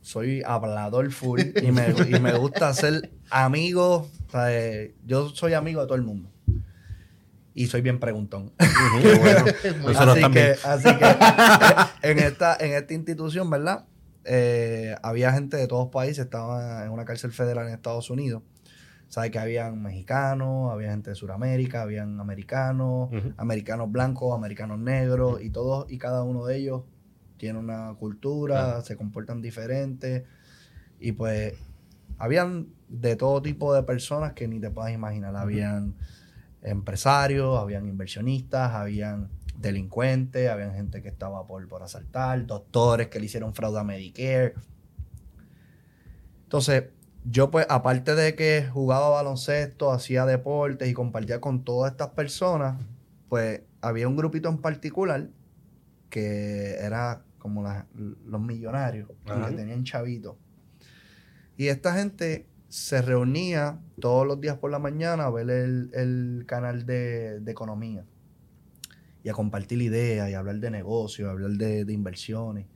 soy hablador full y me, y me gusta ser amigo, o sea, eh, yo soy amigo de todo el mundo. Y soy bien preguntón. Bueno. Así, que, así que en, esta, en esta institución, ¿verdad? Eh, había gente de todos países, estaba en una cárcel federal en Estados Unidos. Sabes que habían mexicanos, había gente de Sudamérica, habían americanos, americanos blancos, americanos negros, y todos y cada uno de ellos tiene una cultura, se comportan diferentes. Y pues habían de todo tipo de personas que ni te puedas imaginar. Habían empresarios, habían inversionistas, habían delincuentes, habían gente que estaba por, por asaltar, doctores que le hicieron fraude a Medicare. Entonces, yo pues, aparte de que jugaba baloncesto, hacía deportes y compartía con todas estas personas, pues había un grupito en particular que era como la- los millonarios, Ajá. que tenían chavitos. Y esta gente se reunía todos los días por la mañana a ver el, el canal de, de economía y a compartir ideas y a hablar de negocios, a hablar de, de inversiones.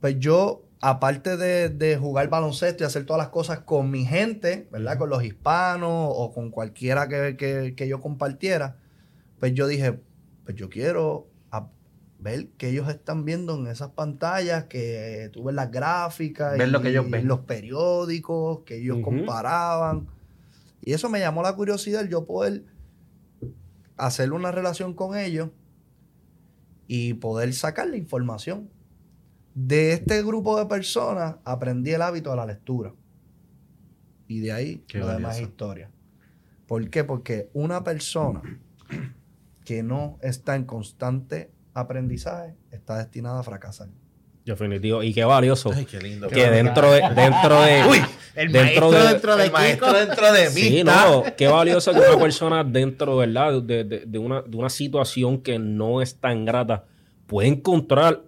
Pues yo, aparte de, de jugar baloncesto y hacer todas las cosas con mi gente, ¿verdad? Con los hispanos o con cualquiera que, que- que yo compartiera, pues yo dije, pues yo quiero ver qué ellos están viendo en esas pantallas, que tú ves las gráficas, Ver lo que ellos ven. los periódicos, que ellos comparaban. Y eso me llamó la curiosidad, el yo poder hacer una relación con ellos y poder sacar la información. De este grupo de personas aprendí el hábito de la lectura. Y de ahí Qué lo demás historia. ¿Por qué? Porque una persona que no está en constante aprendizaje está destinada a fracasar. Definitivo. Y qué valioso. Ay, qué lindo. que dentro de, dentro de, Uy, El Dentro maestro de- dentro de el maestro Kiko. dentro de mí. Sí, está. no, qué valioso que una persona dentro, ¿verdad? De, de- de una, de una situación que no es tan grata puede encontrar,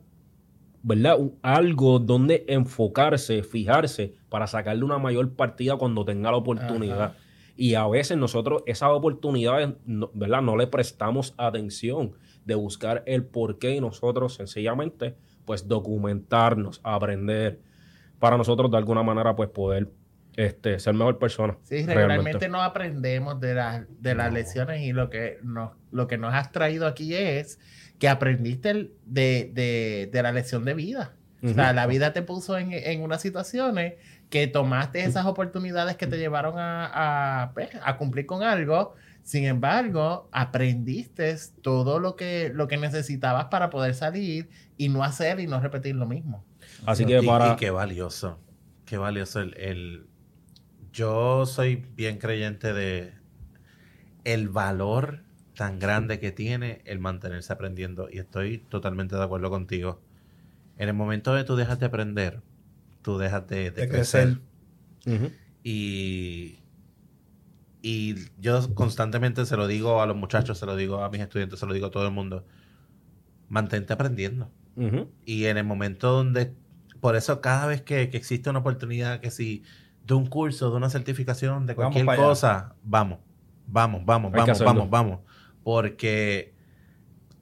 ¿verdad? Algo donde enfocarse, fijarse para sacarle una mayor partida cuando tenga la oportunidad. Ajá. Y a veces nosotros esas oportunidades, no- ¿verdad? No le prestamos atención de buscar el porqué y nosotros sencillamente, pues, documentarnos, aprender, para nosotros de alguna manera, pues, poder este, ser mejor persona. Sí, realmente. regularmente no aprendemos de, las de las lecciones y lo que, nos, lo que nos has traído aquí es que aprendiste el- de, de, de la lección de vida. O sea, la vida te puso en, en unas situaciones que tomaste esas oportunidades que te llevaron a, a, pues, a cumplir con algo. Sin embargo, aprendiste todo lo que, lo que necesitabas para poder salir y no hacer y no repetir lo mismo. Así que para... y qué valioso. Qué valioso el, el yo soy bien creyente de el valor tan grande que tiene el mantenerse aprendiendo y estoy totalmente de acuerdo contigo. En el momento de tú dejas de aprender, tú dejas de, de De crecer. crecer. Y, y yo constantemente se lo digo a los muchachos, se lo digo a mis estudiantes, se lo digo a todo el mundo. Mantente aprendiendo. Y en el momento donde, por eso cada vez que, que existe una oportunidad, que si de un curso, de una certificación, de cualquier cosa, vamos, vamos, vamos, Hay vamos, vamos, vamos. Porque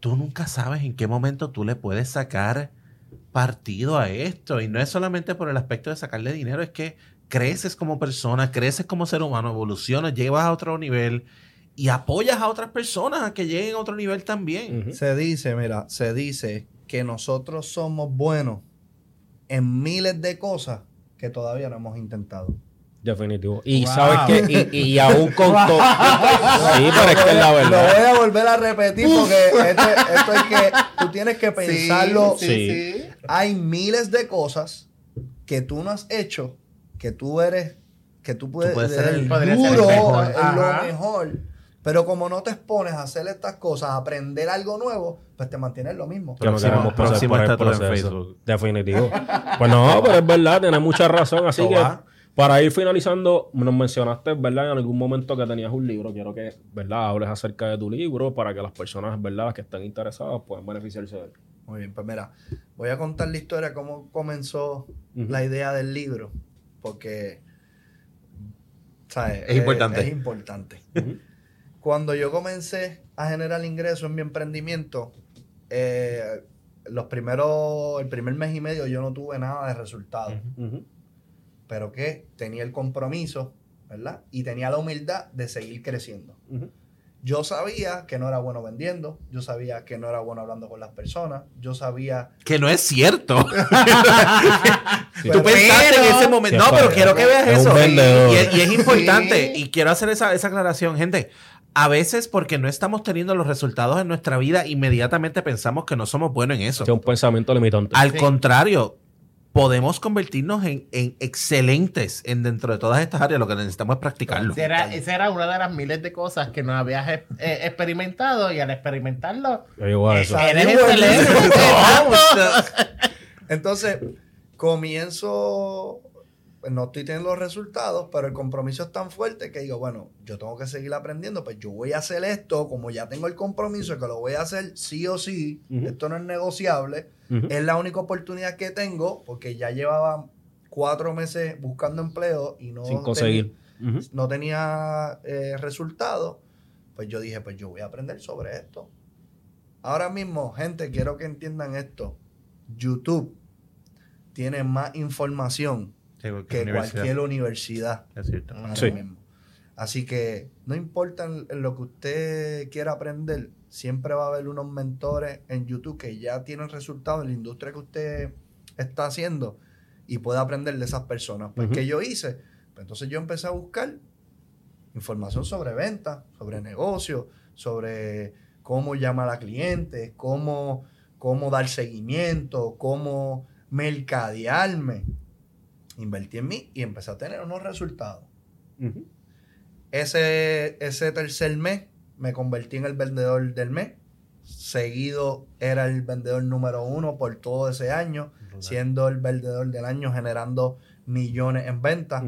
tú nunca sabes en qué momento tú le puedes sacar partido a esto. Y no es solamente por el aspecto de sacarle dinero, es que creces como persona, creces como ser humano, evolucionas, llevas a otro nivel y apoyas a otras personas a que lleguen a otro nivel también. Se dice, mira, se dice que nosotros somos buenos en miles de cosas que todavía no hemos intentado. Definitivo. Y Wow. sabes que, y, y aún con todo. sí, pero es que es la Lo verdad. voy a volver a repetir porque esto, esto es que tú tienes que pensarlo. Sí, Sí. sí, sí. Hay miles de cosas que tú no has hecho, que tú eres, que tú puedes, puedes ser el- ser duro, mejor. Ajá. lo mejor. Pero como no te expones a hacer estas cosas, a aprender algo nuevo, pues te mantienes lo mismo. Próximo- próximo estatua en proceso. Facebook. Definitivo. Pues no, pero es verdad, tienes mucha razón. Así que va. para ir finalizando, nos mencionaste, ¿verdad? En algún momento que tenías un libro. Quiero que, ¿verdad? Hables acerca de tu libro para que las personas, ¿verdad? Que estén interesadas puedan beneficiarse de él. Muy bien, pues mira, voy a contar la historia, cómo comenzó la idea del libro, porque, ¿sabes? Es importante. Es, importante. Cuando yo comencé a generar ingresos en mi emprendimiento, eh, los primeros, el primer mes y medio yo no tuve nada de resultado, Ujú. pero que tenía el compromiso, ¿verdad? Y tenía la humildad de seguir creciendo. Ujú. Yo sabía que no era bueno vendiendo, yo sabía que no era bueno hablando con las personas, yo sabía Que no es cierto. Sí. Tú pensaste en ese momento. No, pero quiero que veas es eso. Y, es importante. Sí. Y quiero hacer esa, esa aclaración, gente. A veces, porque no estamos teniendo los resultados en nuestra vida, inmediatamente pensamos que no somos buenos en eso. Es un pensamiento limitante. Al Sí. contrario, podemos convertirnos en, en excelentes en dentro de todas estas áreas. Lo que necesitamos es practicarlo. Esa era, esa era una de las miles de cosas que no habías eh, eh, experimentado y al experimentarlo, eso. Esa- eres excelente. Entonces, comienzo, pues, no estoy teniendo los resultados, pero el compromiso es tan fuerte que digo, bueno, yo tengo que seguir aprendiendo, pues yo voy a hacer esto, como ya tengo el compromiso de que lo voy a hacer sí o sí, esto no es negociable, es la única oportunidad que tengo, porque ya llevaba cuatro meses buscando empleo y no, Sin conseguir. No tenía eh, resultados, pues yo dije, pues yo voy a aprender sobre esto. Ahora mismo, gente, quiero que entiendan esto. YouTube tiene más información Sí, que universidad. cualquier universidad. Es cierto. ahora Sí. mismo. Así que no importa en, lo que usted quiera aprender, siempre va a haber unos mentores en YouTube que ya tienen resultados en la industria que usted está haciendo y puede aprender de esas personas. Pues, Ujú. ¿qué yo hice? Pues entonces yo empecé a buscar información sobre ventas, sobre negocios, sobre cómo llamar a clientes, cómo, cómo dar seguimiento, cómo mercadearme. Invertí en mí y empecé a tener unos resultados. Ese, ese tercer mes me convertí en el vendedor del mes. Seguido era el vendedor número uno por todo ese año, siendo el vendedor del año generando millones en ventas.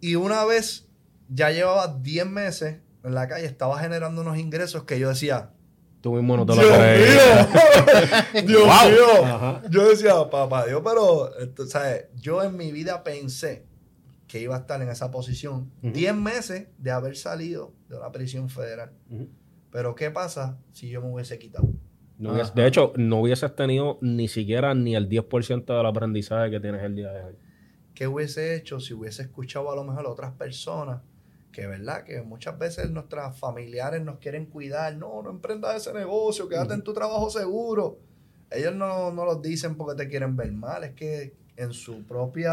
Y una vez ya llevaba 10 meses en la calle, estaba generando unos ingresos que yo decía, Tú mismo no te lo Dios crees. mío, Dios Wow. mío. Ajá. Yo decía, papá Dios, pero, esto, ¿sabes? Yo en mi vida pensé que iba a estar en esa posición Ujú. 10 meses de haber salido de la prisión federal. Pero ¿qué pasa si yo me hubiese quitado? No hubiese- de hecho, no hubieses tenido ni siquiera ni el 10% del aprendizaje que tienes el día de hoy. ¿Qué hubiese hecho si hubiese escuchado a lo mejor a otras personas? Que verdad, que muchas veces nuestras familiares nos quieren cuidar. No, no emprendas ese negocio, quédate en tu trabajo seguro. Ellos no, no lo dicen porque te quieren ver mal, es que en su propia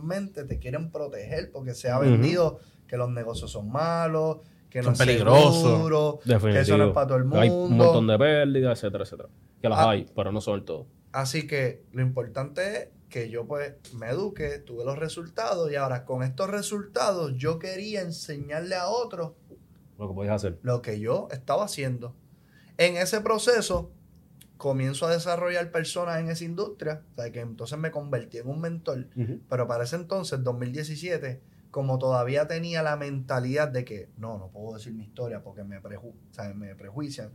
mente te quieren proteger porque se ha vendido que los negocios son malos, que Son no peligrosos. seguro, que eso no es para todo el mundo. Hay un montón de pérdidas, etcétera, etcétera. Que las Ah. hay, pero no son todo. Así que lo importante es que yo pues me eduqué, tuve los resultados y ahora con estos resultados yo quería enseñarle a otros Lo que podías hacer. lo que yo estaba haciendo. En ese proceso comienzo a desarrollar personas en esa industria, o sea, que entonces me convertí en un mentor, pero para ese entonces, 2017, como todavía tenía la mentalidad de que no, no puedo decir mi historia porque me, preju- o sea, me prejuician,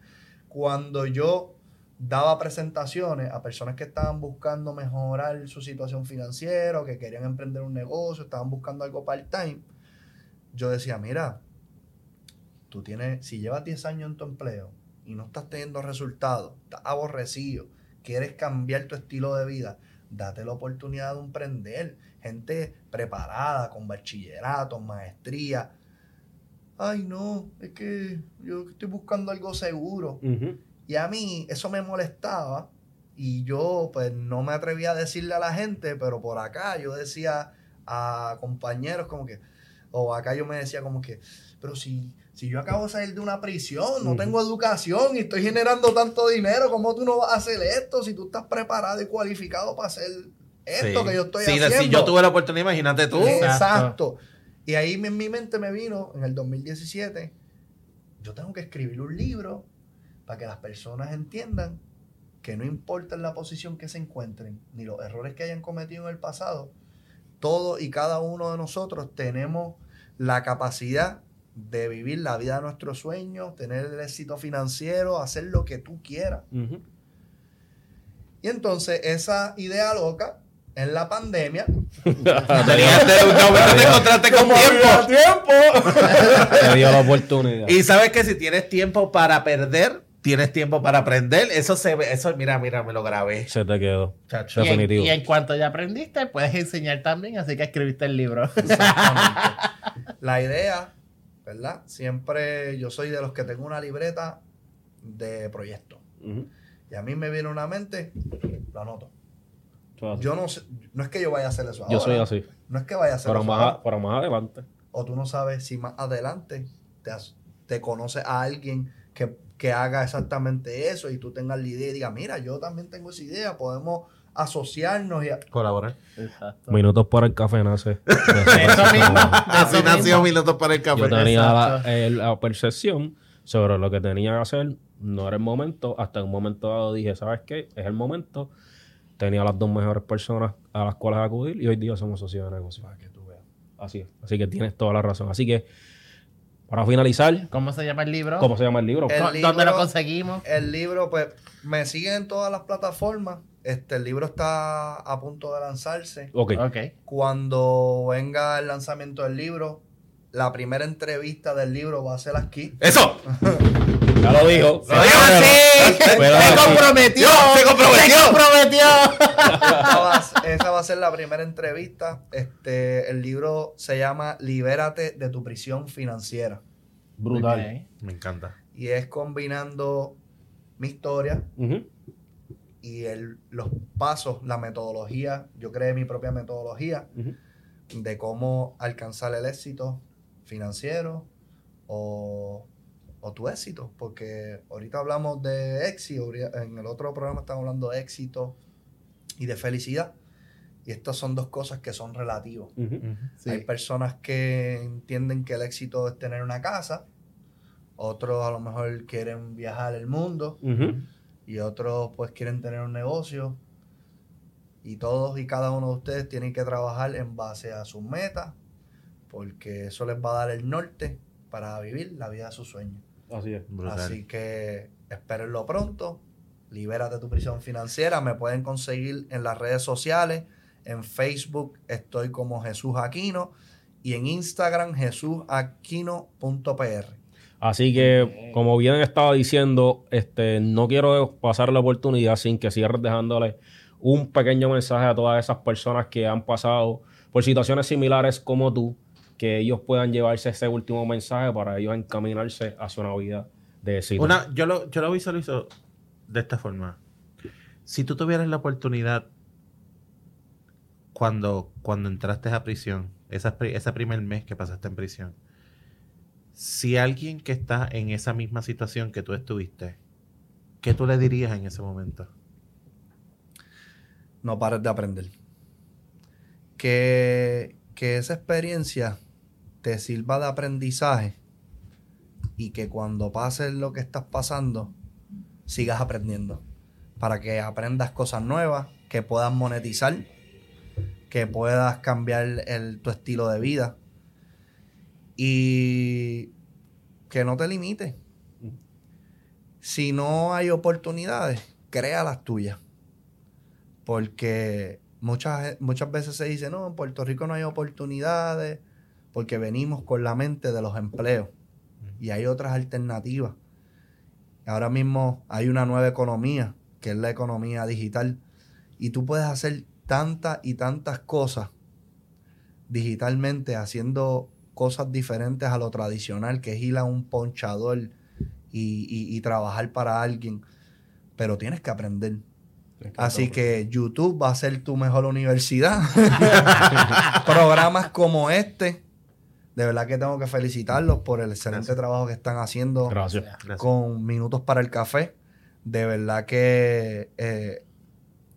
cuando yo daba presentaciones a personas que estaban buscando mejorar su situación financiera, o que querían emprender un negocio, estaban buscando algo part-time, yo decía, mira, tú tienes, si llevas 10 años en tu empleo y no estás teniendo resultados, estás aborrecido, quieres cambiar tu estilo de vida, date la oportunidad de emprender. Gente preparada, con bachillerato, maestría. Ay, no, es que yo estoy buscando algo seguro. Y a mí eso me molestaba y yo pues no me atrevía a decirle a la gente, pero por acá yo decía a compañeros como que, o acá yo me decía como que, pero si, si yo acabo de salir de una prisión, no tengo educación y estoy generando tanto dinero, ¿cómo tú no vas a hacer esto si tú estás preparado y cualificado para hacer esto Sí. que yo estoy Sí, haciendo? Si yo tuve la oportunidad, imagínate tú. Exacto. Exacto. Y ahí en mi mente me vino, en el 2017, yo tengo que escribir un libro para que las personas entiendan que no importa en la posición que se encuentren, ni los errores que hayan cometido en el pasado, todos y cada uno de nosotros tenemos la capacidad de vivir la vida de nuestros sueños, tener el éxito financiero, hacer lo que tú quieras. Y entonces esa idea loca, en la pandemia, Tenías te encontraste con tiempo. Te dio la oportunidad. Y sabes que si tienes tiempo para perder, tienes tiempo para aprender. Eso se ve, eso, mira, mira, me lo grabé. Se te quedó. Chacho. Y en, Definitivo. y en cuanto ya aprendiste, puedes enseñar también, así que escribiste el libro. Exactamente. La idea, ¿verdad? Siempre yo soy de los que tengo una libreta de proyectos. Ujú. Y a mí me viene una mente, lo anoto. Yo no sé, no es que yo vaya a hacer eso ahora. Yo soy así. No es que vaya a hacer Pero eso más, ahora. pero más adelante. O tú no sabes si más adelante te, has- te conoces a alguien que, que haga exactamente eso y tú tengas la idea y digas, mira, yo también tengo esa idea, podemos asociarnos y... a-". Colaborar. Exacto. Minutos para el café nace. Eso mismo. Así nació minutos para el café. Yo tenía la, eh, percepción sobre lo que tenía que hacer. No era el momento. Hasta en un momento dado dije, ¿sabes qué? Es el momento. Tenía las dos mejores personas a las cuales acudir y hoy día somos socios de negocio. Para que tú veas. Así es. Así que tienes toda la razón. Así que, para finalizar, ¿Cómo se llama el libro? ¿cómo se llama el libro? El ¿Dó- libro- ¿Dónde lo conseguimos? El libro, pues, me siguen en todas las plataformas. Este, el libro está a punto de lanzarse. Ok. Ok. Cuando venga el lanzamiento del libro, la primera entrevista del libro va a ser aquí. ¡Eso! Ya lo dijo. ¡Lo digo así! Pero- ¡Se comprometió! ¡Se comprometió! ¡Se comprometió! Esa va, a- esa va a ser la primera entrevista. Este, el libro se llama Libérate de tu prisión financiera. Brutal. Me encanta. Y es combinando mi historia y el- los pasos, la metodología. Yo creé mi propia metodología de cómo alcanzar el éxito financiero o, o tu éxito. Porque ahorita hablamos de éxito, en el otro programa estamos hablando de éxito y de felicidad. Y estas son dos cosas que son relativas. Sí. Hay personas que entienden que el éxito es tener una casa, otros a lo mejor quieren viajar el mundo y otros pues quieren tener un negocio. Y todos y cada uno de ustedes tienen que trabajar en base a sus metas, porque eso les va a dar el norte para vivir la vida de sus sueños. Así es. Brutal. Así que espérenlo pronto. Libérate de tu prisión financiera. Me pueden conseguir en las redes sociales. En Facebook estoy como Jesús Aquino y en Instagram jesusaquino.pr. Así que, como bien estaba diciendo, este, no quiero pasar la oportunidad sin que cierres dejándole un pequeño mensaje a todas esas personas que han pasado por situaciones similares como tú, que ellos puedan llevarse ese último mensaje para ellos encaminarse hacia una vida de éxito. Una, yo, lo, yo lo visualizo de esta forma. Si tú tuvieras la oportunidad cuando, cuando entraste a prisión, esa, ese primer mes que pasaste en prisión, si alguien que está en esa misma situación que tú estuviste, ¿qué tú le dirías en ese momento? No pares de aprender. que, que esa experiencia te sirva de aprendizaje y que cuando pase lo que estás pasando, sigas aprendiendo. Para que aprendas cosas nuevas, que puedas monetizar, que puedas cambiar el, tu estilo de vida y que no te limites. Si no hay oportunidades, crea las tuyas. Porque muchas, muchas veces se dice, no, en Puerto Rico no hay oportunidades porque venimos con la mente de los empleos y hay otras alternativas. Ahora mismo hay una nueva economía, que es la economía digital, y tú puedes hacer tantas y tantas cosas digitalmente, haciendo cosas diferentes a lo tradicional, que es ir a un ponchador y, trabajar para alguien, pero tienes que aprender. Así que YouTube va a ser tu mejor universidad. Programas como este de verdad que tengo que felicitarlos por el excelente trabajo que están haciendo Gracias. con Minutos para el Café. De verdad que eh,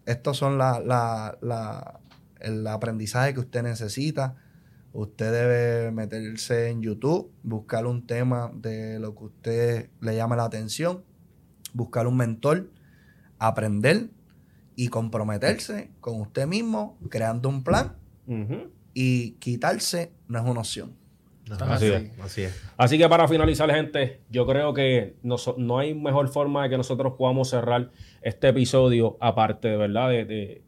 estos son la, la, el aprendizaje que usted necesita. Usted debe meterse en YouTube, buscar un tema de lo que usted le llama la atención, buscar un mentor, aprender y comprometerse con usted mismo, creando un plan y quitarse no es una opción. Así, es. Así que para finalizar, gente, yo creo que no, no, hay mejor forma de que nosotros podamos cerrar este episodio, aparte de verdad, de,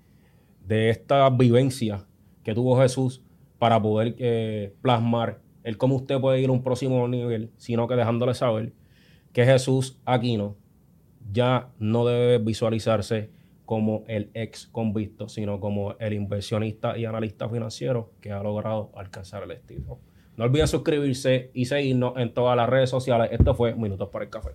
de, esta vivencia que tuvo Jesús para poder eh, plasmar el cómo usted puede ir a un próximo nivel, sino que dejándole saber que Jesús Aquino ya no debe visualizarse como el ex convicto, sino como el inversionista y analista financiero que ha logrado alcanzar el estilo. No olviden suscribirse y seguirnos en todas las redes sociales. Esto fue Minutos para el Café.